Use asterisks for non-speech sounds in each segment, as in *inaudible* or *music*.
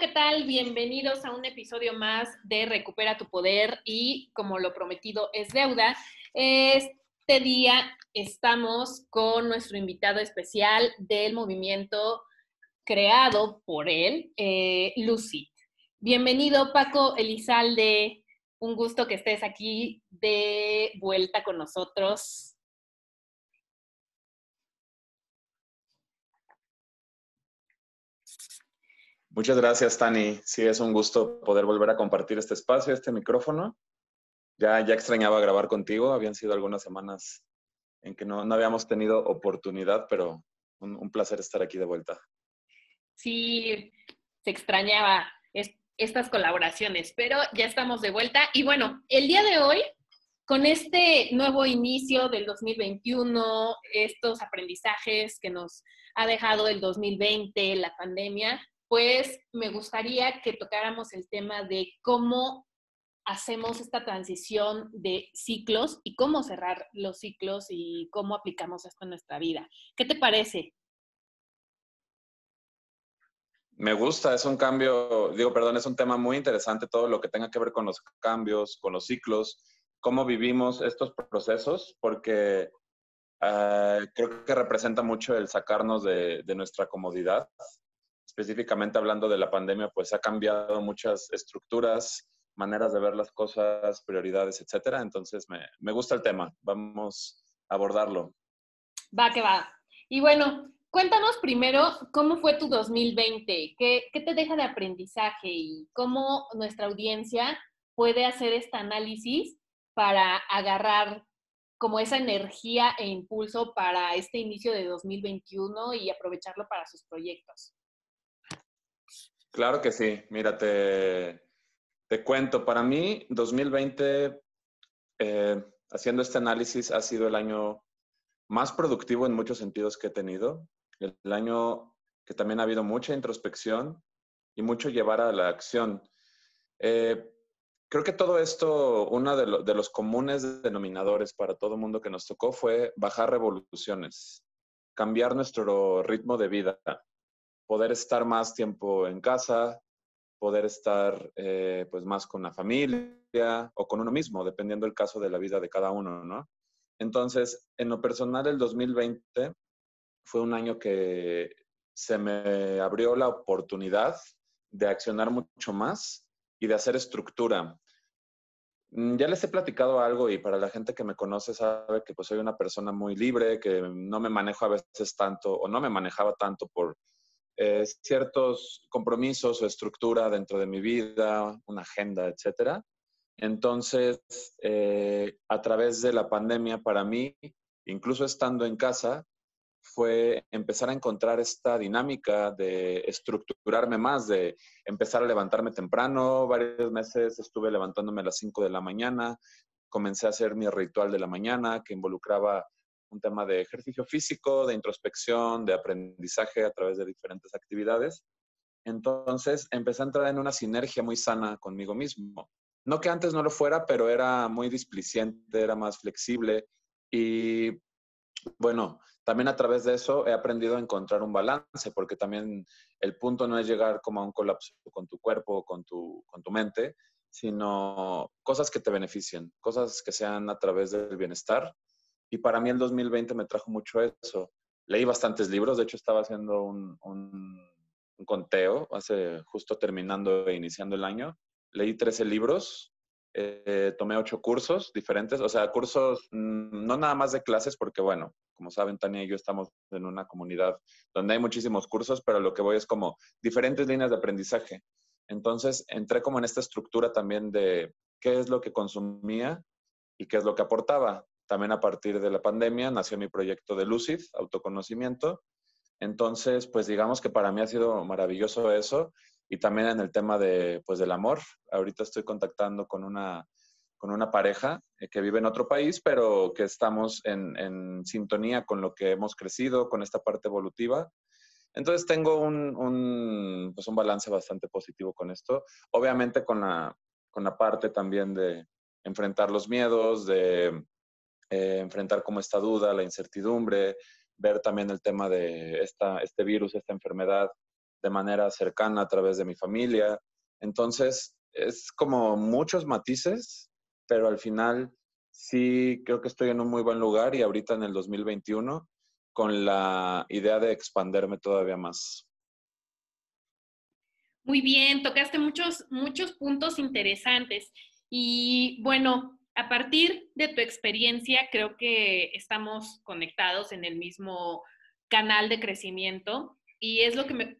¿qué tal? Bienvenidos a un episodio más de Recupera tu Poder y como lo prometido es deuda, este día estamos con nuestro invitado especial del movimiento creado por él, eh, Lucy. Bienvenido, Paco Elizalde. Un gusto que estés aquí de vuelta con nosotros. Muchas gracias, Tani. Sí, es un gusto poder volver a compartir este espacio, este micrófono. Ya, ya extrañaba grabar contigo. Habían sido algunas semanas en que no, no habíamos tenido oportunidad, pero un, placer estar aquí de vuelta. Sí, se extrañaba estas colaboraciones, pero ya estamos de vuelta. Y bueno, el día de hoy, con este nuevo inicio del 2021, estos aprendizajes que nos ha dejado el 2020, la pandemia, pues me gustaría que tocáramos el tema de cómo hacemos esta transición de ciclos y cómo cerrar los ciclos y cómo aplicamos esto en nuestra vida. ¿Qué te parece? Me gusta, es un cambio, digo, perdón, es un tema muy interesante todo lo que tenga que ver con los cambios, con los ciclos, cómo vivimos estos procesos, porque uh, creo que representa mucho el sacarnos de nuestra comodidad específicamente hablando de la pandemia, pues ha cambiado muchas estructuras, maneras de ver las cosas, prioridades, etcétera. Entonces, me, me gusta el tema. Vamos a abordarlo. Va, que va. Y bueno, cuéntanos primero cómo fue tu 2020, ¿Qué, qué te deja de aprendizaje y cómo nuestra audiencia puede hacer este análisis para agarrar como esa energía e impulso para este inicio de 2021 y aprovecharlo para sus proyectos. Claro que sí. Mira, te, cuento. Para mí, 2020, eh, haciendo este análisis, ha sido el año más productivo en muchos sentidos que he tenido. El, año que también ha habido mucha introspección y mucho llevar a la acción. Eh, creo que todo esto, uno de, de, los comunes denominadores para todo el mundo que nos tocó fue bajar revoluciones, cambiar nuestro ritmo de vida, poder estar más tiempo en casa, poder estar eh, pues más con la familia o con uno mismo, dependiendo del caso de la vida de cada uno, ¿no? Entonces, en lo personal, el 2020 fue un año que se me abrió la oportunidad de accionar mucho más y de hacer estructura. Mm, ya les he platicado algo y para la gente que me conoce sabe que pues soy una persona muy libre, que no me manejo a veces tanto o no me manejaba tanto por eh, ciertos compromisos o estructura dentro de mi vida, una agenda, etcétera. Entonces, eh, a través de la pandemia, para mí, incluso estando en casa, fue empezar a encontrar esta dinámica de estructurarme más, de empezar a levantarme temprano. Varios meses estuve levantándome a las 5 de la mañana, comencé a hacer mi ritual de la mañana que involucraba un tema de ejercicio físico, de introspección, de aprendizaje a través de diferentes actividades. Entonces empecé a entrar en una sinergia muy sana conmigo mismo. No que antes no lo fuera, pero era muy displiciente, era más flexible y bueno, también a través de eso he aprendido a encontrar un balance, porque también el punto no es llegar como a un colapso con tu cuerpo, con tu, con tu mente, sino cosas que te beneficien, cosas que sean a través del bienestar y para mí el 2020 me trajo mucho eso. Leí bastantes libros, de hecho estaba haciendo un, conteo, hace justo terminando e iniciando el año. Leí 13 libros, eh, tomé ocho cursos diferentes, o sea, cursos mm, no nada más de clases, porque bueno, como saben, Tania y yo estamos en una comunidad donde hay muchísimos cursos, pero lo que voy es como diferentes líneas de aprendizaje. Entonces, entré como en esta estructura también de qué es lo que consumía y qué es lo que aportaba. También a partir de la pandemia nació mi proyecto de Lucid, autoconocimiento. Entonces, pues digamos que para mí ha sido maravilloso eso y también en el tema de, pues, del amor. Ahorita estoy contactando con una, con una pareja eh, que vive en otro país, pero que estamos en, sintonía con lo que hemos crecido, con esta parte evolutiva. Entonces tengo un, un, pues un balance bastante positivo con esto. Obviamente con la, con la parte también de enfrentar los miedos, de eh, enfrentar como esta duda, la incertidumbre, ver también el tema de esta, este virus, esta enfermedad, de manera cercana a través de mi familia. Entonces, es como muchos matices, pero al final sí creo que estoy en un muy buen lugar y ahorita en el 2021 con la idea de expanderme todavía más. Muy bien, tocaste muchos, muchos puntos interesantes. Y bueno, a partir de tu experiencia, creo que estamos conectados en el mismo canal de crecimiento y es lo que me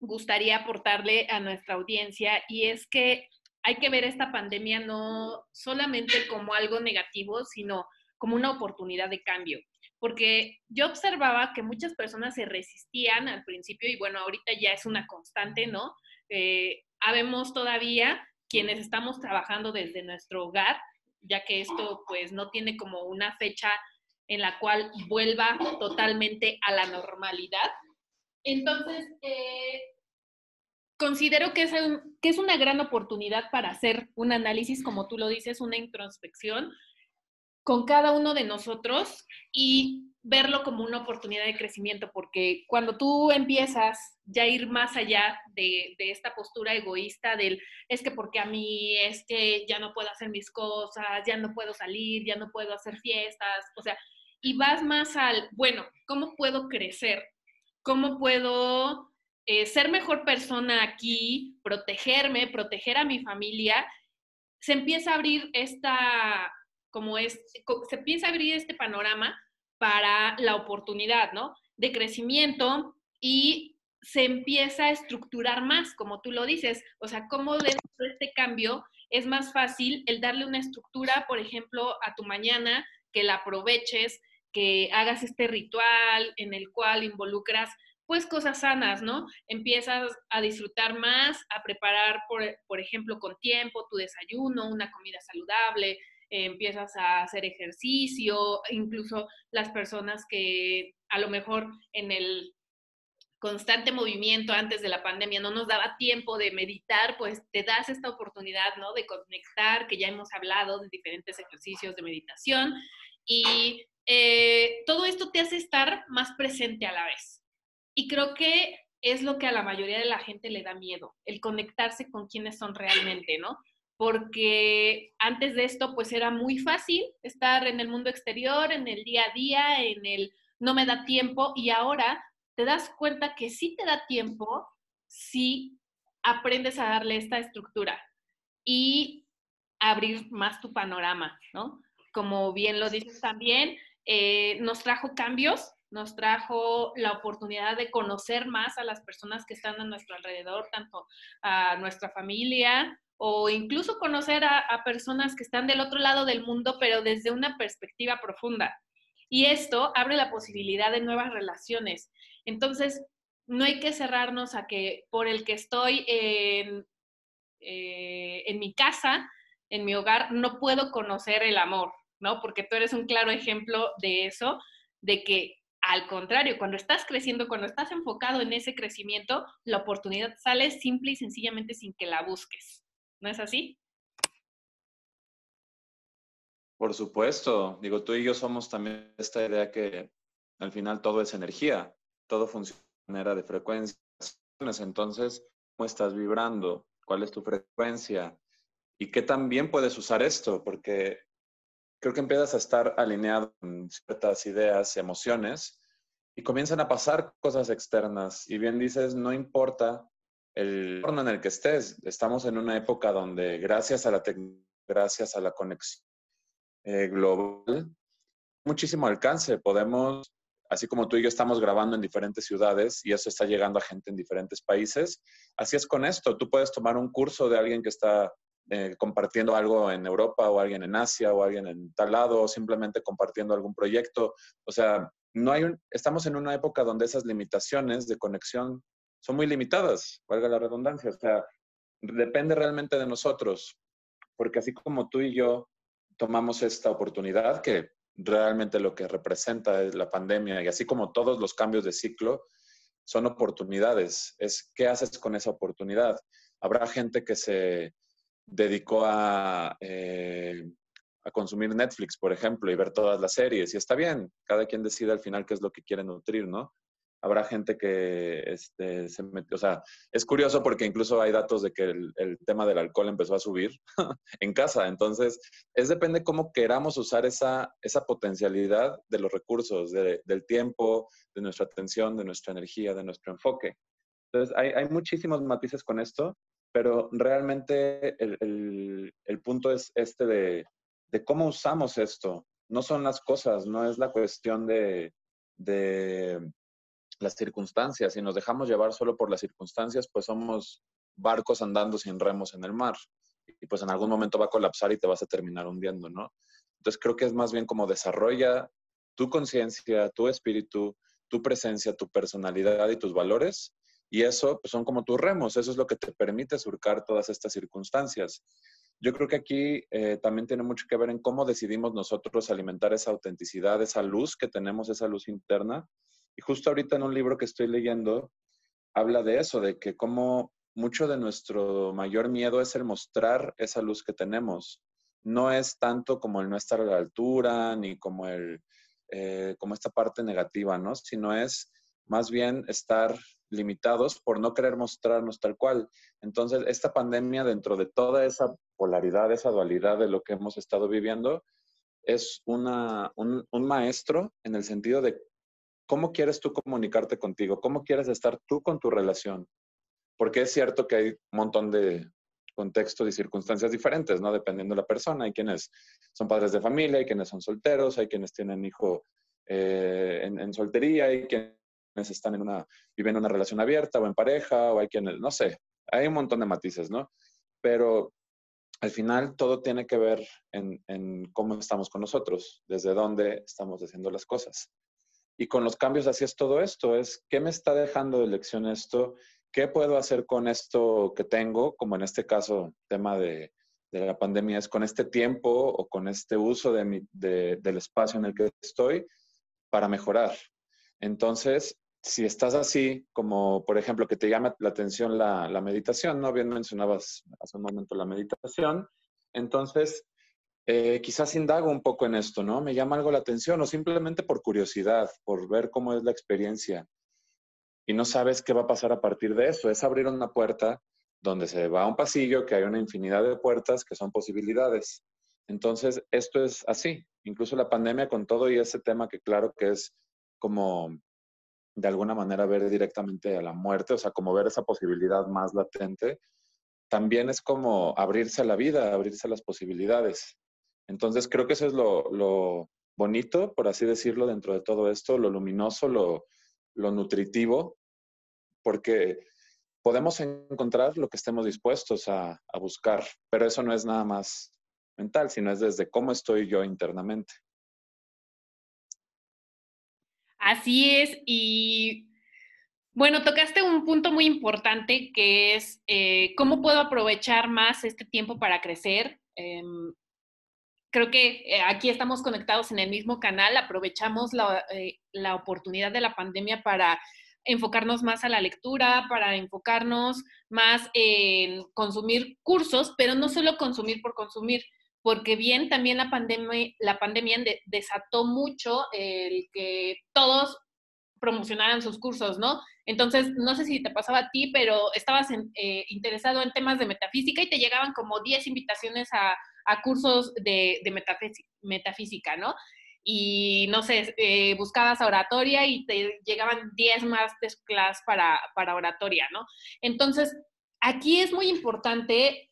gustaría aportarle a nuestra audiencia y es que hay que ver esta pandemia no solamente como algo negativo, sino como una oportunidad de cambio. Porque yo observaba que muchas personas se resistían al principio y bueno, ahorita ya es una constante, ¿no? Eh, habemos todavía quienes estamos trabajando desde nuestro hogar, ya que esto pues no tiene como una fecha en la cual vuelva totalmente a la normalidad. Entonces, eh, considero que es, que es una gran oportunidad para hacer un análisis, como tú lo dices, una introspección con cada uno de nosotros y verlo como una oportunidad de crecimiento, porque cuando tú empiezas ya a ir más allá de, de, esta postura egoísta del es que porque a mí es que ya no puedo hacer mis cosas, ya no puedo salir, ya no puedo hacer fiestas, o sea, y vas más al, bueno, ¿cómo puedo crecer? ¿Cómo puedo eh, ser mejor persona aquí, protegerme, proteger a mi familia, se empieza a abrir esta, como es, se empieza a abrir este panorama para la oportunidad, ¿no? De crecimiento y se empieza a estructurar más, como tú lo dices. O sea, cómo dentro de este cambio es más fácil el darle una estructura, por ejemplo, a tu mañana, que la aproveches, que hagas este ritual en el cual involucras pues cosas sanas, ¿no? Empiezas a disfrutar más, a preparar, por, ejemplo, con tiempo tu desayuno, una comida saludable, eh, empiezas a hacer ejercicio, incluso las personas que a lo mejor en el constante movimiento antes de la pandemia no nos daba tiempo de meditar, pues te das esta oportunidad, ¿no? De conectar, que ya hemos hablado de diferentes ejercicios de meditación y eh, todo esto te hace estar más presente a la vez. Y creo que es lo que a la mayoría de la gente le da miedo, el conectarse con quienes son realmente, ¿no? Porque antes de esto, pues era muy fácil estar en el mundo exterior, en el día a día, en el no me da tiempo, y ahora te das cuenta que sí te da tiempo si aprendes a darle esta estructura y abrir más tu panorama, ¿no? Como bien lo dices también, eh, nos trajo cambios nos trajo la oportunidad de conocer más a las personas que están a nuestro alrededor, tanto a nuestra familia o incluso conocer a, personas que están del otro lado del mundo, pero desde una perspectiva profunda. Y esto abre la posibilidad de nuevas relaciones. Entonces, no hay que cerrarnos a que por el que estoy en, eh, en mi casa, en mi hogar, no puedo conocer el amor, ¿no? Porque tú eres un claro ejemplo de eso, de que al contrario, cuando estás creciendo, cuando estás enfocado en ese crecimiento, la oportunidad sale simple y sencillamente sin que la busques. ¿No es así? Por supuesto. Digo, tú y yo somos también esta idea que al final todo es energía, todo funciona de manera de frecuencias. Entonces, ¿cómo estás vibrando? ¿Cuál es tu frecuencia? ¿Y qué también puedes usar esto? Porque creo que empiezas a estar alineado con ciertas ideas, emociones, y comienzan a pasar cosas externas. Y bien dices, no importa el entorno en el que estés, estamos en una época donde gracias a la gracias a la conexión eh, global, muchísimo alcance. Podemos, así como tú y yo estamos grabando en diferentes ciudades y eso está llegando a gente en diferentes países, así es con esto. Tú puedes tomar un curso de alguien que está eh, compartiendo algo en Europa o alguien en Asia o alguien en tal lado o simplemente compartiendo algún proyecto. O sea, no hay estamos en una época donde esas limitaciones de conexión son muy limitadas, valga la redundancia. O sea, depende realmente de nosotros, porque así como tú y yo tomamos esta oportunidad, que realmente lo que representa es la pandemia, y así como todos los cambios de ciclo, son oportunidades. Es qué haces con esa oportunidad. Habrá gente que se dedicó a, eh, a consumir Netflix, por ejemplo, y ver todas las series. Y está bien, cada quien decide al final qué es lo que quiere nutrir, ¿no? Habrá gente que este, se metió, o sea, es curioso porque incluso hay datos de que el, tema del alcohol empezó a subir *laughs* en casa, entonces es depende cómo queramos usar esa, esa potencialidad de los recursos, del tiempo, de nuestra atención, de nuestra energía, de nuestro enfoque. Entonces hay, hay muchísimos matices con esto, pero realmente el, el, punto es este de, de cómo usamos esto. No son las cosas, no es la cuestión de, de las circunstancias. Si nos dejamos llevar solo por las circunstancias, pues somos barcos andando sin remos en el mar. Y pues en algún momento va a colapsar y te vas a terminar hundiendo, ¿no? Entonces creo que es más bien como desarrolla tu conciencia, tu espíritu, tu presencia, tu personalidad y tus valores. Y eso pues, son como tus remos, eso es lo que te permite surcar todas estas circunstancias. Yo creo que aquí eh, también tiene mucho que ver en cómo decidimos nosotros alimentar esa autenticidad, esa luz que tenemos, esa luz interna, y justo ahorita en un libro que estoy leyendo, habla de eso, de que como mucho de nuestro mayor miedo es el mostrar esa luz que tenemos. No es tanto como el no estar a la altura, ni como, el, eh, como esta parte negativa, ¿no? Sino es más bien estar limitados por no querer mostrarnos tal cual. Entonces, esta pandemia, dentro de toda esa polaridad, esa dualidad de lo que hemos estado viviendo, es una, un, un maestro en el sentido de ¿Cómo quieres tú comunicarte contigo? ¿Cómo quieres estar tú con tu relación? Porque es cierto que hay un montón de contextos y circunstancias diferentes, ¿no? Dependiendo de la persona. Hay quienes son padres de familia, hay quienes son solteros, hay quienes tienen hijo eh, en, soltería, hay quienes están en una, viven una relación abierta o en pareja, o hay quienes, no sé, hay un montón de matices, ¿no? Pero al final todo tiene que ver en, en cómo estamos con nosotros, desde dónde estamos haciendo las cosas. Y con los cambios así es todo esto, es qué me está dejando de lección esto, qué puedo hacer con esto que tengo, como en este caso, tema de, la pandemia, es con este tiempo o con este uso de del espacio en el que estoy para mejorar. Entonces, si estás así, como por ejemplo que te llama la atención la, la meditación, ¿no? Bien mencionabas hace un momento la meditación, entonces eh, quizás indago un poco en esto, ¿no? Me llama algo la atención o simplemente por curiosidad, por ver cómo es la experiencia. Y no sabes qué va a pasar a partir de eso. Es abrir una puerta donde se va a un pasillo, que hay una infinidad de puertas que son posibilidades. Entonces, esto es así. Incluso la pandemia con todo y ese tema que claro que es como de alguna manera ver directamente a la muerte, o sea, como ver esa posibilidad más latente, también es como abrirse a la vida, abrirse a las posibilidades. Entonces creo que eso es lo, bonito, por así decirlo, dentro de todo esto, lo luminoso, lo, nutritivo, porque podemos encontrar lo que estemos dispuestos a, buscar, pero eso no es nada más mental, sino es desde cómo estoy yo internamente. Así es, y bueno, tocaste un punto muy importante que es eh, cómo puedo aprovechar más este tiempo para crecer. Em, creo que eh, aquí estamos conectados en el mismo canal, aprovechamos eh, la, oportunidad de la pandemia para enfocarnos más a la lectura, para enfocarnos más en consumir cursos, pero no solo consumir por consumir, porque bien también la pandemia, la pandemia desató mucho el que todos promocionaran sus cursos, ¿no? Entonces, no sé si te pasaba a ti, pero estabas eh, interesado en temas de metafísica y te llegaban como 10 invitaciones a, a cursos de, metafísica, ¿no? Y no sé, eh, buscabas oratoria y te llegaban 10 más clases para, para oratoria, ¿no? Entonces, aquí es muy importante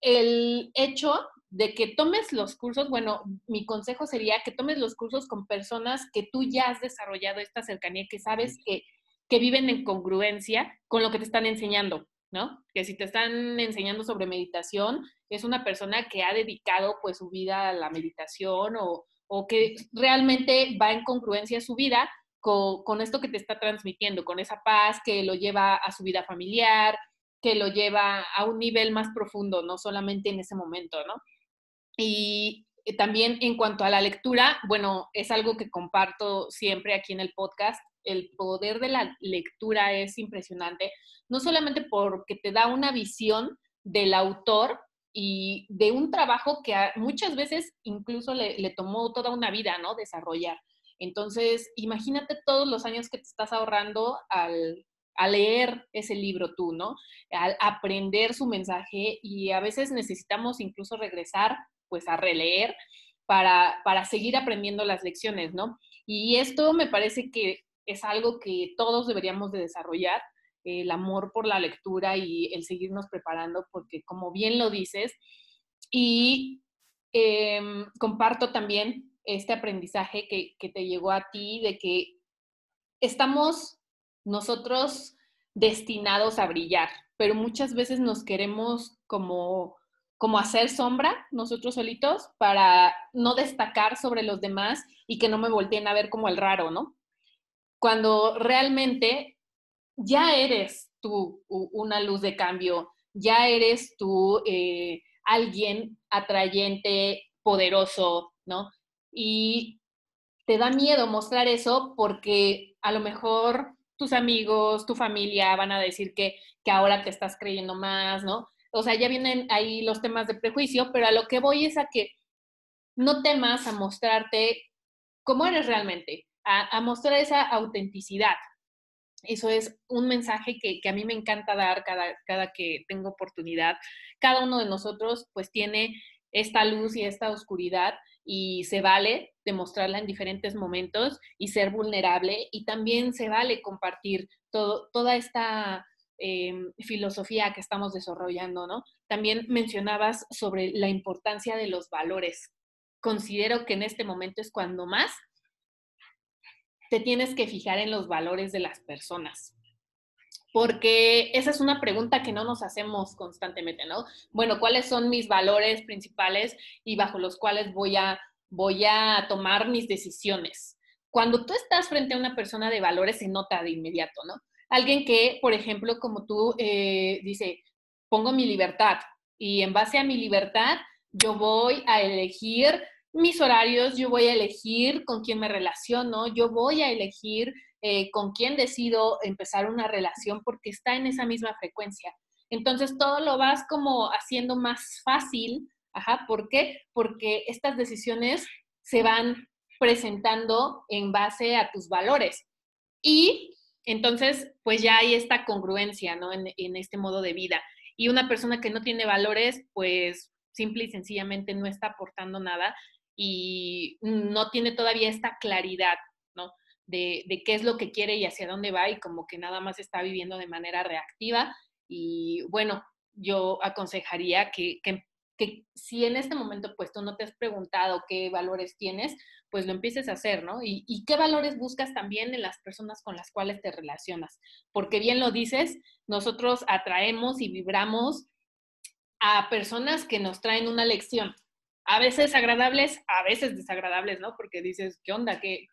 el hecho de que tomes los cursos, bueno, mi consejo sería que tomes los cursos con personas que tú ya has desarrollado esta cercanía, que sabes que, que viven en congruencia con lo que te están enseñando. ¿No? Que si te están enseñando sobre meditación, es una persona que ha dedicado pues su vida a la meditación o, que realmente va en congruencia su vida con, esto que te está transmitiendo, con esa paz que lo lleva a su vida familiar, que lo lleva a un nivel más profundo, no solamente en ese momento, ¿no? Y también en cuanto a la lectura, bueno, es algo que comparto siempre aquí en el podcast, el poder de la lectura es impresionante, no solamente porque te da una visión del autor y de un trabajo que muchas veces incluso le, tomó toda una vida, ¿no? Desarrollar. Entonces, imagínate todos los años que te estás ahorrando al, a leer ese libro tú, ¿no? Al aprender su mensaje y a veces necesitamos incluso regresar, pues, a releer para, para seguir aprendiendo las lecciones, ¿no? Y esto me parece que es algo que todos deberíamos de desarrollar, el amor por la lectura y el seguirnos preparando, porque como bien lo dices, y em, comparto también este aprendizaje que, que te llegó a ti de que estamos nosotros destinados a brillar, pero muchas veces nos queremos como, como hacer sombra nosotros solitos para no destacar sobre los demás y que no me volteen a ver como el raro, ¿no? Cuando realmente ya eres tú una luz de cambio, ya eres tú eh, alguien atrayente, poderoso, ¿no? Y te da miedo mostrar eso porque a lo mejor tus amigos, tu familia van a decir que, que ahora te estás creyendo más, ¿no? O sea, ya vienen ahí los temas de prejuicio, pero a lo que voy es a que no temas a mostrarte cómo eres realmente, a, mostrar esa autenticidad. Eso es un mensaje que, a mí me encanta dar cada, cada que tengo oportunidad. Cada uno de nosotros pues tiene esta luz y esta oscuridad y se vale demostrarla en diferentes momentos y ser vulnerable y también se vale compartir todo, toda esta em, filosofía que estamos desarrollando, ¿no? También mencionabas sobre la importancia de los valores. Considero que en este momento es cuando más te tienes que fijar en los valores de las personas porque esa es una pregunta que no nos hacemos constantemente, ¿no? Bueno, ¿cuáles son mis valores principales y bajo los cuales voy a, voy a tomar mis decisiones? Cuando tú estás frente a una persona de valores se nota de inmediato, ¿no? Alguien que, por ejemplo, como tú eh, dice, pongo mi libertad y en base a mi libertad yo voy a elegir mis horarios, yo voy a elegir con quién me relaciono, yo voy a elegir eh, con quién decido empezar una relación porque está en esa misma frecuencia. Entonces todo lo vas como haciendo más fácil. Ajá, ¿por qué? Porque estas decisiones se van presentando en base a tus valores. Y entonces, pues ya hay esta congruencia, ¿no? En, en este modo de vida. Y una persona que no tiene valores, pues simple y sencillamente no está aportando nada y no tiene todavía esta claridad de, qué es lo que quiere y hacia dónde va y como que nada más está viviendo de manera reactiva. Y bueno, yo aconsejaría que, que, si en este momento pues tú no te has preguntado qué valores tienes, pues lo empieces a hacer, ¿no? Y, qué valores buscas también en las personas con las cuales te relacionas. Porque bien lo dices, nosotros atraemos y vibramos a personas que nos traen una lección. A veces agradables, a veces desagradables, ¿no? Porque dices, ¿qué onda? ¿Qué,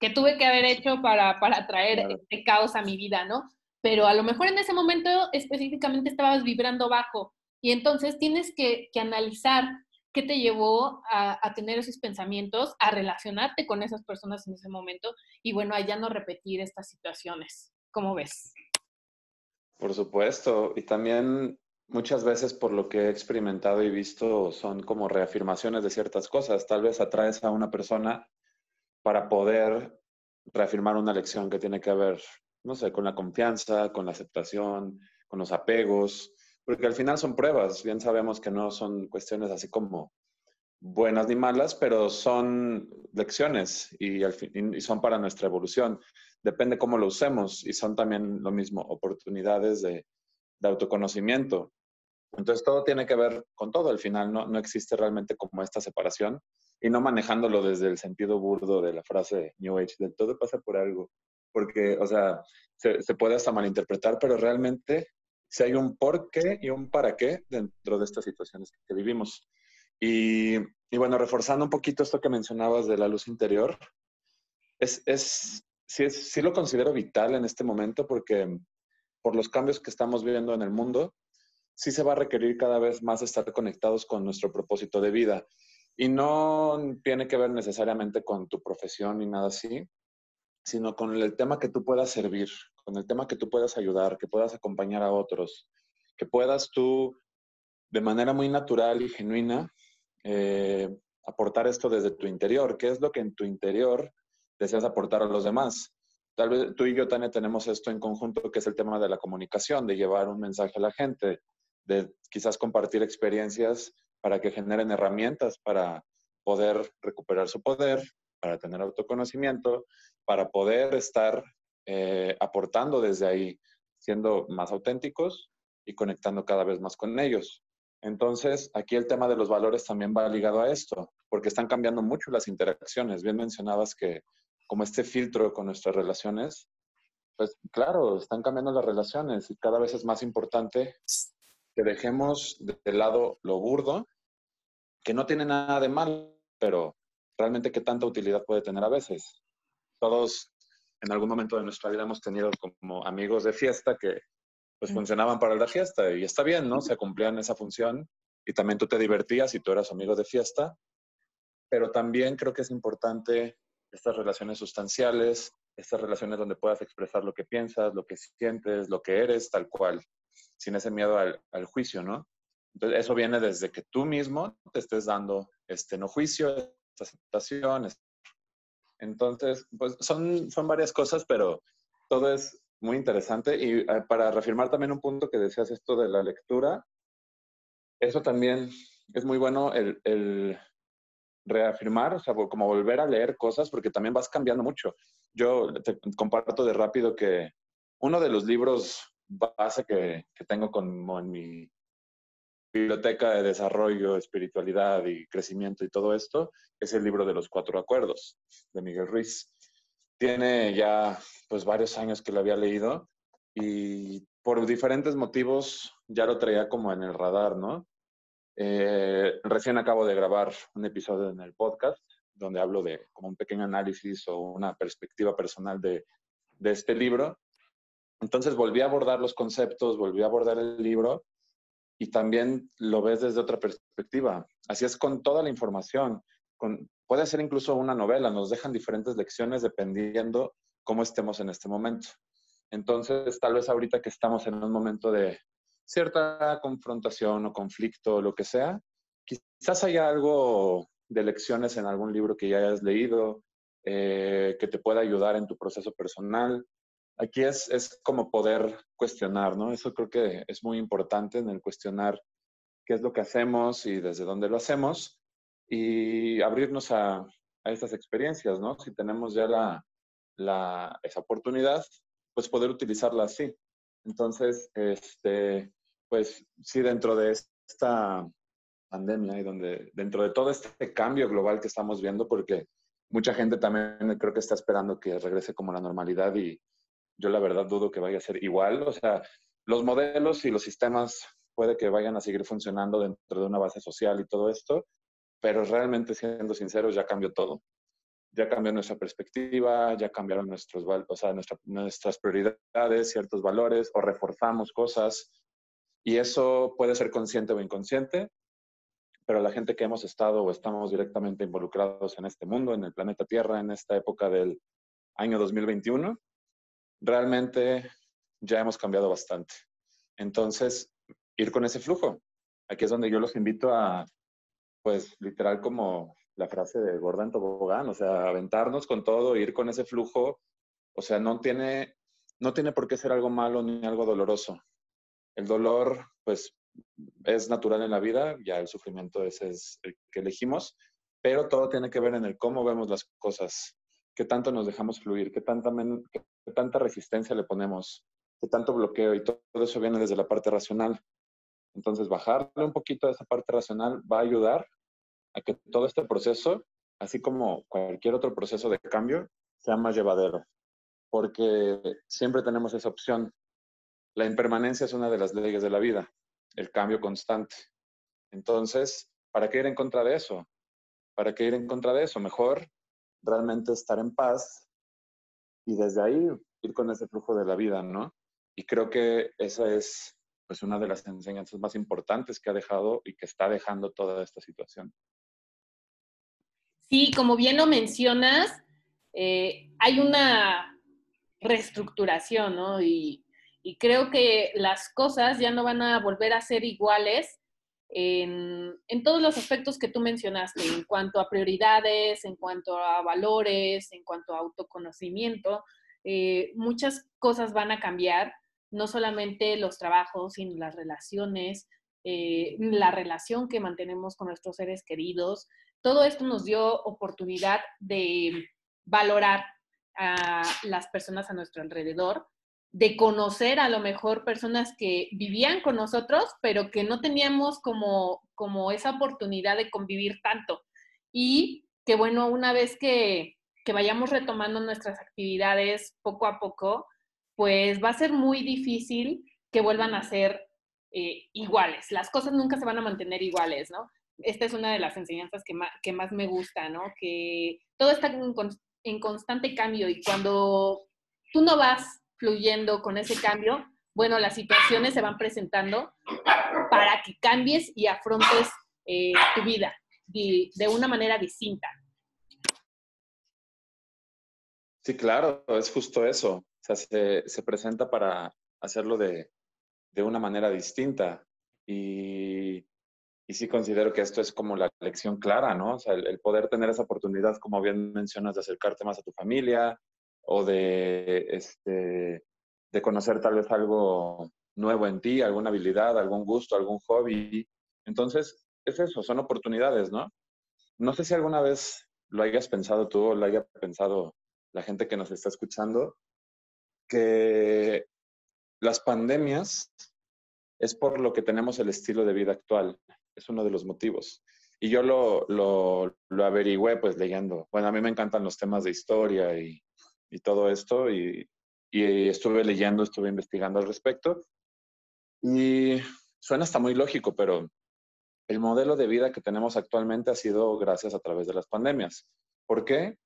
que tuve que haber hecho para, para traer este caos a mi vida, ¿no? Pero a lo mejor en ese momento específicamente estabas vibrando bajo y entonces tienes que, que analizar qué te llevó a, a, tener esos pensamientos, a relacionarte con esas personas en ese momento y bueno, a ya no repetir estas situaciones. ¿Cómo ves? Por supuesto, y también muchas veces por lo que he experimentado y visto son como reafirmaciones de ciertas cosas. Tal vez atraes a una persona para poder reafirmar una lección que tiene que ver, no sé, con la confianza, con la aceptación, con los apegos, porque al final son pruebas, bien sabemos que no son cuestiones así como buenas ni malas, pero son lecciones y, al fin, y son para nuestra evolución. Depende cómo lo usemos y son también lo mismo, oportunidades de, de autoconocimiento. Entonces todo tiene que ver con todo, al final no, no existe realmente como esta separación. Y no manejándolo desde el sentido burdo de la frase New Age, del todo pasa por algo, porque, o sea, se, puede hasta malinterpretar, pero realmente si hay un por qué y un para qué dentro de estas situaciones que vivimos. Y, y bueno, reforzando un poquito esto que mencionabas de la luz interior, es, es, sí, es, sí lo considero vital en este momento porque por los cambios que estamos viviendo en el mundo, sí se va a requerir cada vez más estar conectados con nuestro propósito de vida. Y no tiene que ver necesariamente con tu profesión ni nada así, sino con el tema que tú puedas servir, con el tema que tú puedas ayudar, que puedas acompañar a otros, que puedas tú de manera muy natural y genuina eh, aportar esto desde tu interior, qué es lo que en tu interior deseas aportar a los demás. Tal vez tú y yo, Tania, tenemos esto en conjunto, que es el tema de la comunicación, de llevar un mensaje a la gente, de quizás compartir experiencias para que generen herramientas para poder recuperar su poder, para tener autoconocimiento, para poder estar eh, aportando desde ahí, siendo más auténticos y conectando cada vez más con ellos. Entonces, aquí el tema de los valores también va ligado a esto, porque están cambiando mucho las interacciones. Bien mencionabas que como este filtro con nuestras relaciones, pues claro, están cambiando las relaciones y cada vez es más importante que dejemos de lado lo burdo, que no tiene nada de mal, pero realmente qué tanta utilidad puede tener a veces. Todos en algún momento de nuestra vida hemos tenido como amigos de fiesta que pues funcionaban para la fiesta y está bien, ¿no? Se cumplían esa función y también tú te divertías y tú eras amigo de fiesta, pero también creo que es importante estas relaciones sustanciales, estas relaciones donde puedas expresar lo que piensas, lo que sientes, lo que eres, tal cual, sin ese miedo al, juicio, ¿no? Entonces, eso viene desde que tú mismo te estés dando este no juicio, esta aceptación. Entonces, pues son, son varias cosas, pero todo es muy interesante. Y eh, para reafirmar también un punto que decías esto de la lectura, eso también es muy bueno el, el reafirmar, o sea, como volver a leer cosas, porque también vas cambiando mucho. Yo te comparto de rápido que uno de los libros base que, tengo como en mi biblioteca de desarrollo, espiritualidad y crecimiento y todo esto, es el libro de los cuatro acuerdos de Miguel Ruiz. Tiene ya pues varios años que lo había leído y por diferentes motivos ya lo traía como en el radar, ¿no? Eh, recién acabo de grabar un episodio en el podcast donde hablo de como un pequeño análisis o una perspectiva personal de, de este libro. Entonces volví a abordar los conceptos, volví a abordar el libro y también lo ves desde otra perspectiva. Así es con toda la información. Puede ser incluso una novela, nos dejan diferentes lecciones dependiendo cómo estemos en este momento. Entonces, tal vez ahorita que estamos en un momento de cierta confrontación o conflicto o lo que sea, quizás haya algo de lecciones en algún libro que ya hayas leído, eh, que te pueda ayudar en tu proceso personal, aquí es, es como poder cuestionar, ¿no? Eso creo que es muy importante en el cuestionar qué es lo que hacemos y desde dónde lo hacemos y abrirnos a, a estas experiencias, ¿no? Si tenemos ya la, la, esa oportunidad, pues poder utilizarla así. Entonces, este, pues sí, dentro de esta pandemia y donde, dentro de todo este cambio global que estamos viendo, porque mucha gente también creo que está esperando que regrese como la normalidad y, yo la verdad dudo que vaya a ser igual. O sea, los modelos y los sistemas puede que vayan a seguir funcionando dentro de una base social y todo esto, pero realmente siendo sinceros ya cambió todo. Ya cambió nuestra perspectiva, ya cambiaron nuestros, o sea, nuestras prioridades, ciertos valores, o reforzamos cosas. Y eso puede ser consciente o inconsciente, pero la gente que hemos estado o estamos directamente involucrados en este mundo, en el planeta Tierra, en esta época del año 2021, realmente ya hemos cambiado bastante. Entonces, ir con ese flujo. Aquí es donde yo los invito a, pues, literal como la frase de Gordon Tobogán, o sea, aventarnos con todo, ir con ese flujo. O sea, no tiene, no tiene por qué ser algo malo ni algo doloroso. El dolor, pues, es natural en la vida, ya el sufrimiento ese es el que elegimos, pero todo tiene que ver en el cómo vemos las cosas qué tanto nos dejamos fluir, qué tanta, qué tanta resistencia le ponemos, qué tanto bloqueo y todo eso viene desde la parte racional. Entonces, bajarle un poquito a esa parte racional va a ayudar a que todo este proceso, así como cualquier otro proceso de cambio, sea más llevadero. Porque siempre tenemos esa opción. La impermanencia es una de las leyes de la vida, el cambio constante. Entonces, ¿para qué ir en contra de eso? ¿Para qué ir en contra de eso? Mejor realmente estar en paz y desde ahí ir con ese flujo de la vida, ¿no? Y creo que esa es pues una de las enseñanzas más importantes que ha dejado y que está dejando toda esta situación. Sí, como bien lo mencionas, eh, hay una reestructuración, ¿no? Y, y, creo que las cosas ya no van a volver a ser iguales en, todos los aspectos que tú mencionaste, en cuanto a prioridades, en cuanto a valores, en cuanto a autoconocimiento. Eh, muchas cosas van a cambiar, no solamente los trabajos, sino las relaciones, eh, la relación que mantenemos con nuestros seres queridos. Todo esto nos dio oportunidad de valorar a las personas a nuestro alrededor, de conocer a lo mejor personas que vivían con nosotros, pero que no teníamos como, como esa oportunidad de convivir tanto. Y que bueno, una vez que, que vayamos retomando nuestras actividades poco a poco, pues va a ser muy difícil que vuelvan a ser eh, iguales. Las cosas nunca se van a mantener iguales, ¿no? Esta es una de las enseñanzas que más, que más me gusta, ¿no? Que todo está en, en constante cambio y cuando tú no vas fluyendo con ese cambio, bueno, las situaciones se van presentando para que cambies y afrontes eh, tu vida de, una manera distinta. Sí, claro, es justo eso. O sea, se, se presenta para hacerlo de, de, una manera distinta. Y, y, sí considero que esto es como la lección clara, ¿no? O sea, el poder tener esa oportunidad, como bien mencionas, de acercarte más a tu familia, o de, este, de conocer tal vez algo nuevo en ti, alguna habilidad, algún gusto, algún hobby. Entonces, es eso, son oportunidades, ¿no? No sé si alguna vez lo hayas pensado tú o lo haya pensado la gente que nos está escuchando, que las pandemias es por lo que tenemos el estilo de vida actual. Es uno de los motivos. Y yo lo, lo, lo averigüé pues leyendo. Bueno, a mí me encantan los temas de historia y, y todo esto y, estuve leyendo, estuve investigando al respecto y suena hasta muy lógico, pero el modelo de vida que tenemos actualmente ha sido gracias a través de las pandemias. ¿Por qué?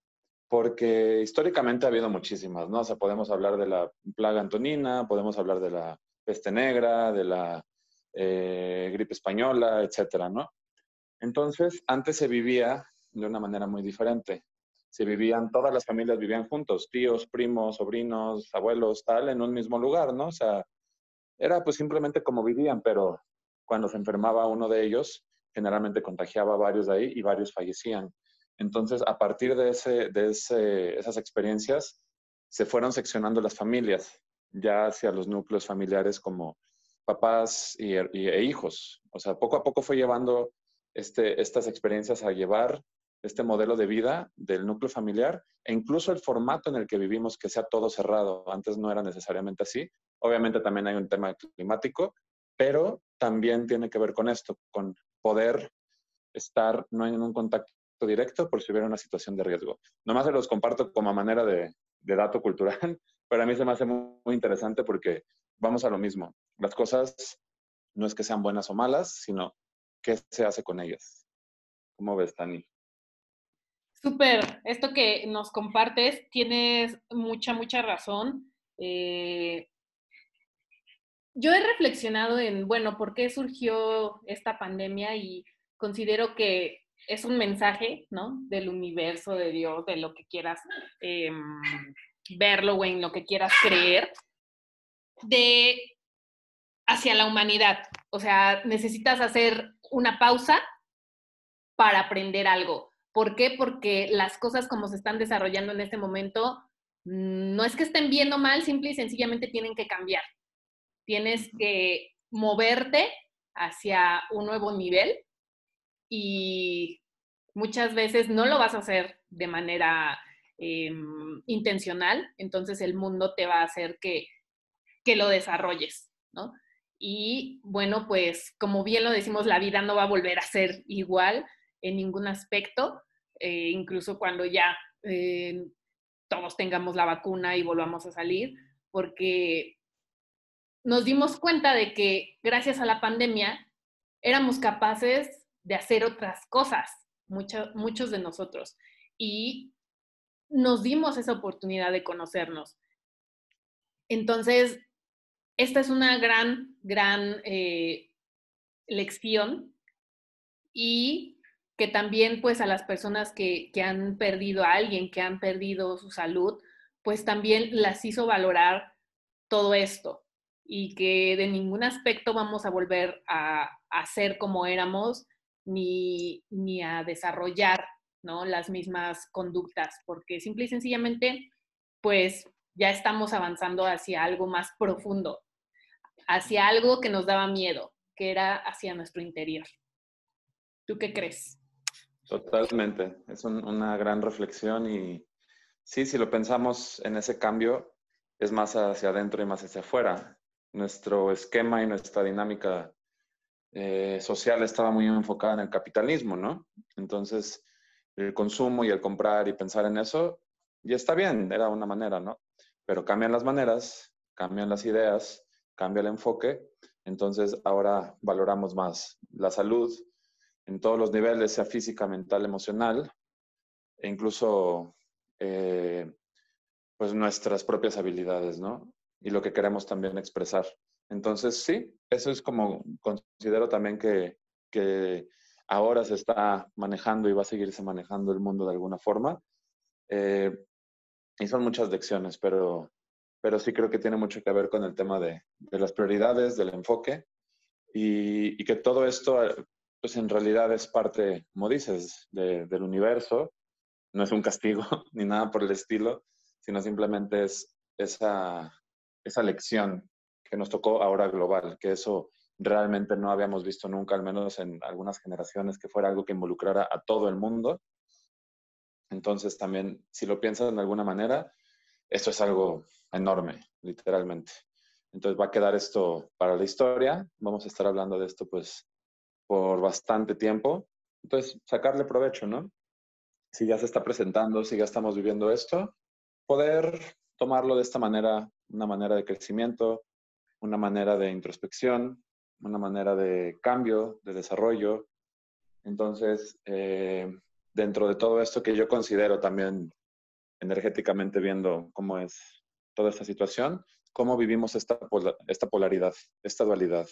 Porque históricamente ha habido muchísimas, ¿no? O sea, podemos hablar de la plaga antonina, podemos hablar de la peste negra, de la eh, gripe española, etcétera, ¿no? Entonces, antes se vivía de una manera muy diferente se vivían, todas las familias vivían juntos, tíos, primos, sobrinos, abuelos, tal, en un mismo lugar, ¿no? O sea, era pues simplemente como vivían, pero cuando se enfermaba uno de ellos, generalmente contagiaba a varios de ahí y varios fallecían. Entonces, a partir de, ese, de ese, esas experiencias, se fueron seccionando las familias, ya hacia los núcleos familiares como papás y, e hijos. O sea, poco a poco fue llevando este, estas experiencias a llevar este modelo de vida del núcleo familiar e incluso el formato en el que vivimos, que sea todo cerrado. Antes no era necesariamente así. Obviamente también hay un tema climático, pero también tiene que ver con esto, con poder estar no en un contacto directo por si hubiera una situación de riesgo. Nomás se los comparto como manera de, dato cultural, *laughs* pero a mí se me hace muy, muy interesante porque vamos a lo mismo. Las cosas no es que sean buenas o malas, sino qué se hace con ellas. ¿Cómo ves, Tani? Súper, esto que nos compartes, tienes mucha, mucha razón. Eh, yo he reflexionado en, bueno, ¿por qué surgió esta pandemia? Y considero que es un mensaje, ¿no? Del universo, de Dios, de lo que quieras eh, verlo o en lo que quieras creer, de hacia la humanidad. O sea, necesitas hacer una pausa para aprender algo. ¿Por qué? Porque las cosas como se están desarrollando en este momento no es que estén viendo mal, simple y sencillamente tienen que cambiar. Tienes que moverte hacia un nuevo nivel y muchas veces no lo vas a hacer de manera em, intencional, entonces el mundo te va a hacer que, que lo desarrolles, ¿no? Y bueno, pues como bien lo decimos, la vida no va a volver a ser igual en ningún aspecto, eh, incluso cuando ya eh, todos tengamos la vacuna y volvamos a salir, porque nos dimos cuenta de que gracias a la pandemia éramos capaces de hacer otras cosas, muchos de nosotros, y nos dimos esa oportunidad de conocernos. Entonces, esta es una gran, gran eh, lección y que también pues a las personas que, han perdido a alguien, que han perdido su salud, pues también las hizo valorar todo esto. y que de ningún aspecto vamos a volver a, a ser como éramos ni, ni a desarrollar ¿no? las mismas conductas, porque simple y sencillamente, pues ya estamos avanzando hacia algo más profundo, hacia algo que nos daba miedo, que era hacia nuestro interior. ¿Tú qué crees? Totalmente, es una gran reflexión y sí, si lo pensamos en ese cambio, es más hacia adentro y más hacia afuera. Nuestro esquema y nuestra dinámica eh, social estaba muy enfocada en el capitalismo, ¿no? Entonces, el consumo y el comprar y pensar en eso, y está bien, era una manera, ¿no? Pero cambian las maneras, cambian las ideas, cambia el enfoque, entonces ahora valoramos más la salud en todos los niveles, sea física, mental, emocional, e incluso eh, pues nuestras propias habilidades, ¿no? Y lo que queremos también expresar. Entonces, sí, eso es como considero también que, que ahora se está manejando y va a seguirse manejando el mundo de alguna forma. Eh, y son muchas lecciones, pero, pero sí creo que tiene mucho que ver con el tema de, de las prioridades, del enfoque y, y, que todo esto, pues en realidad es parte, como dices, de, del universo. No es un castigo *laughs* ni nada por el estilo, sino simplemente es esa, esa lección que nos tocó ahora global, que eso realmente no habíamos visto nunca, al menos en algunas generaciones, que fuera algo que involucrara a todo el mundo. Entonces también, si lo piensas de alguna manera, esto es algo enorme, literalmente. Entonces va a quedar esto para la historia. Vamos a estar hablando de esto pues por bastante tiempo. Entonces, sacarle provecho, ¿no? Si ya se está presentando, si ya estamos viviendo esto, poder tomarlo de esta manera, una manera de crecimiento, una manera de introspección, una manera de cambio, de desarrollo. Entonces, eh, dentro de todo esto que yo considero también energéticamente viendo cómo es toda esta situación, cómo vivimos esta, esta polaridad, esta dualidad,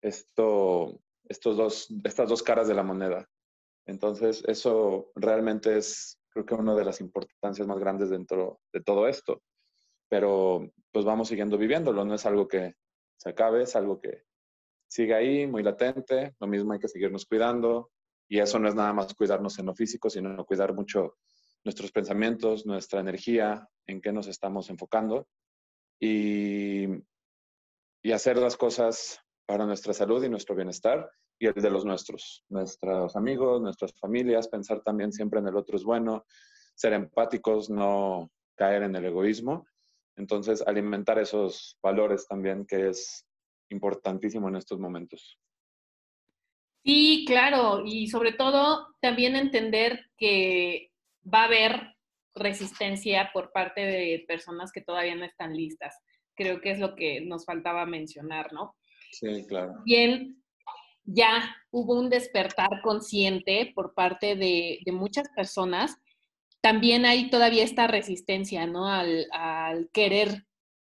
esto, estos dos, estas dos caras de la moneda. Entonces, eso realmente es, creo que una de las importancias más grandes dentro de todo esto. Pero pues vamos siguiendo viviéndolo, no es algo que se acabe, es algo que sigue ahí, muy latente. Lo mismo hay que seguirnos cuidando. Y eso no es nada más cuidarnos en lo físico, sino cuidar mucho nuestros pensamientos, nuestra energía, en qué nos estamos enfocando. Y, y hacer las cosas para nuestra salud y nuestro bienestar y el de los nuestros, nuestros amigos, nuestras familias, pensar también siempre en el otro es bueno, ser empáticos, no caer en el egoísmo. Entonces, alimentar esos valores también que es importantísimo en estos momentos. Sí, claro, y sobre todo también entender que va a haber resistencia por parte de personas que todavía no están listas. Creo que es lo que nos faltaba mencionar, ¿no? Sí, claro. Bien, ya hubo un despertar consciente por parte de, muchas personas. También hay todavía esta resistencia, ¿no? Al, al querer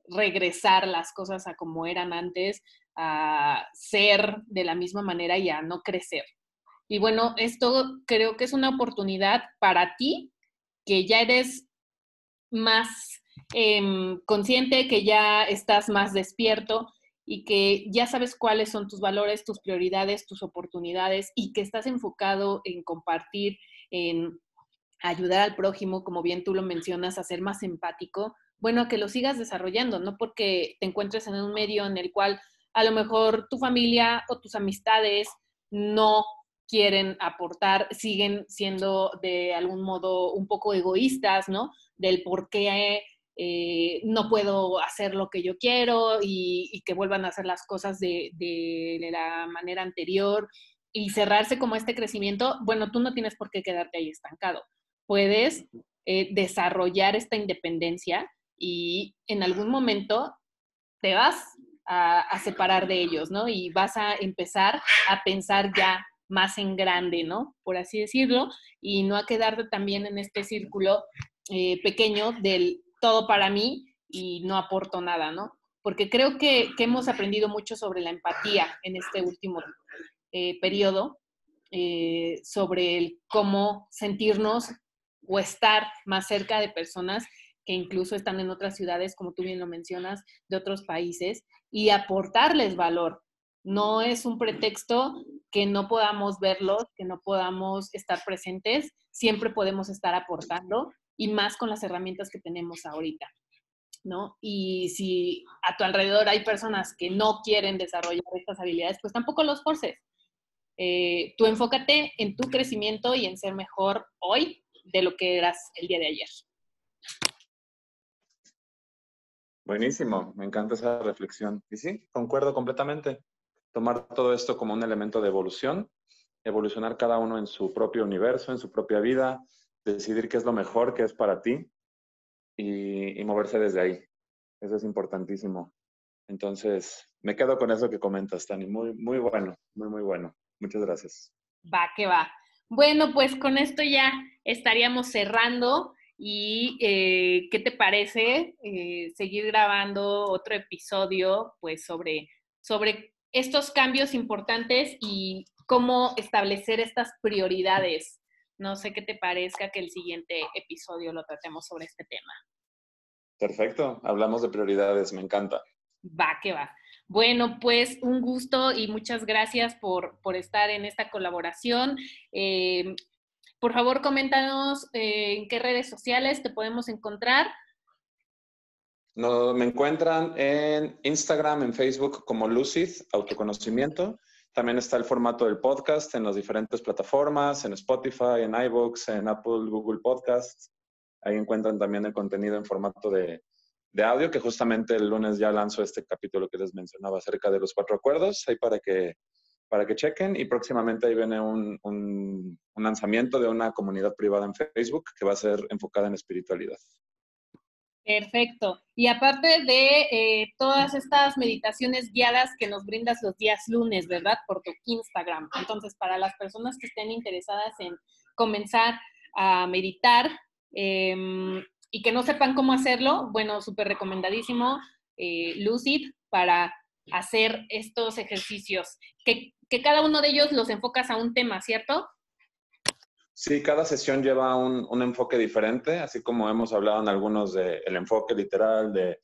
regresar las cosas a como eran antes, a ser de la misma manera y a no crecer. Y bueno, esto creo que es una oportunidad para ti, que ya eres más em, consciente, que ya estás más despierto y que ya sabes cuáles son tus valores, tus prioridades, tus oportunidades y que estás enfocado en compartir, en ayudar al prójimo, como bien tú lo mencionas, a ser más empático, bueno, que lo sigas desarrollando, no porque te encuentres en un medio en el cual a lo mejor tu familia o tus amistades no quieren aportar, siguen siendo de algún modo un poco egoístas, ¿no? Del por qué eh, no puedo hacer lo que yo quiero y, que vuelvan a hacer las cosas de, la manera anterior y cerrarse como este crecimiento, bueno, tú no tienes por qué quedarte ahí estancado. Puedes eh, desarrollar esta independencia y en algún momento te vas a, separar de ellos, ¿no? Y vas a empezar a pensar ya más en grande, ¿no? Por así decirlo, y no a quedarte también en este círculo eh, pequeño del todo para mí y no aporto nada, ¿no? Porque creo que, hemos aprendido mucho sobre la empatía en este último eh, periodo, eh, sobre cómo sentirnos o estar más cerca de personas que incluso están en otras ciudades, como tú bien lo mencionas, de otros países, y aportarles valor. No es un pretexto que no podamos verlos, que no podamos estar presentes, siempre podemos estar aportando y más con las herramientas que tenemos ahorita. ¿no? Y si a tu alrededor hay personas que no quieren desarrollar estas habilidades, pues tampoco los forces. Eh, tú enfócate en tu crecimiento y en ser mejor hoy de lo que eras el día de ayer. Buenísimo, me encanta esa reflexión. Y sí, concuerdo completamente. Tomar todo esto como un elemento de evolución, evolucionar cada uno en su propio universo, en su propia vida, decidir qué es lo mejor que es para ti y, moverse desde ahí. Eso es importantísimo. Entonces, me quedo con eso que comentas, Tani. Muy, muy bueno, muy, muy bueno. Muchas gracias. Va, que va. Bueno, pues con esto ya estaríamos cerrando. ¿Y eh, qué te parece eh, seguir grabando otro episodio pues sobre, sobre estos cambios importantes y cómo establecer estas prioridades no sé qué te parezca que el siguiente episodio lo tratemos sobre este tema. Perfecto, hablamos de prioridades, me encanta. Va, que va. Bueno, pues un gusto y muchas gracias por, estar en esta colaboración. Eh, por favor, coméntanos eh, en qué redes sociales te podemos encontrar. No, me encuentran en Instagram, en Facebook como Lucid Autoconocimiento también está el formato del podcast en las diferentes plataformas, en Spotify, en iVoox, en Apple, Google Podcasts. Ahí encuentran también el contenido en formato de, audio, que justamente el lunes ya lanzo este capítulo que les mencionaba acerca de los cuatro acuerdos, ahí para que, para que chequen. Y próximamente ahí viene un, un lanzamiento de una comunidad privada en Facebook que va a ser enfocada en espiritualidad. Perfecto. Y aparte de eh, todas estas meditaciones guiadas que nos brindas los días lunes, ¿verdad? Por tu Instagram. Entonces, para las personas que estén interesadas en comenzar a meditar em, y que no sepan cómo hacerlo, bueno, súper recomendadísimo eh, Lucid para hacer estos ejercicios. Que, que cada uno de ellos los enfocas a un tema, ¿cierto? Sí, cada sesión lleva un, enfoque diferente, así como hemos hablado en algunos del enfoque literal, de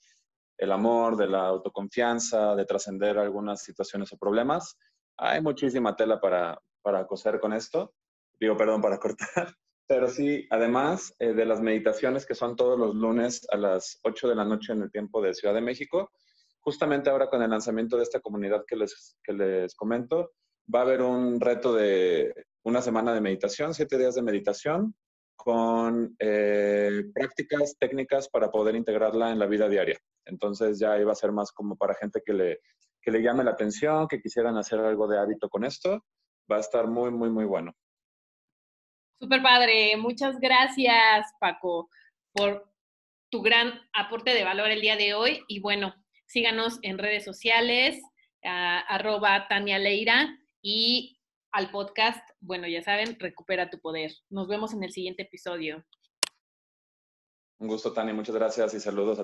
el amor, de la autoconfianza, de trascender algunas situaciones o problemas. Hay muchísima tela para, para coser con esto, digo, perdón, para *laughs* cortar. Pero sí, además eh, de las meditaciones que son todos los lunes a las 8 de la noche en el tiempo de Ciudad de México, justamente ahora con el lanzamiento de esta comunidad que les, que les comento, va a haber un reto de una semana de meditación, siete días de meditación, con eh, prácticas técnicas para poder integrarla en la vida diaria. Entonces ya iba a ser más como para gente que le, que le llame la atención, que quisieran hacer algo de hábito con esto. Va a estar muy, muy, muy bueno. Súper padre. Muchas gracias, Paco, por tu gran aporte de valor el día de hoy. Y bueno, síganos en redes sociales, arroba Tania Leira y al podcast, bueno, ya saben, recupera tu poder. Nos vemos en el siguiente episodio. Un gusto, Tania. Muchas gracias y saludos.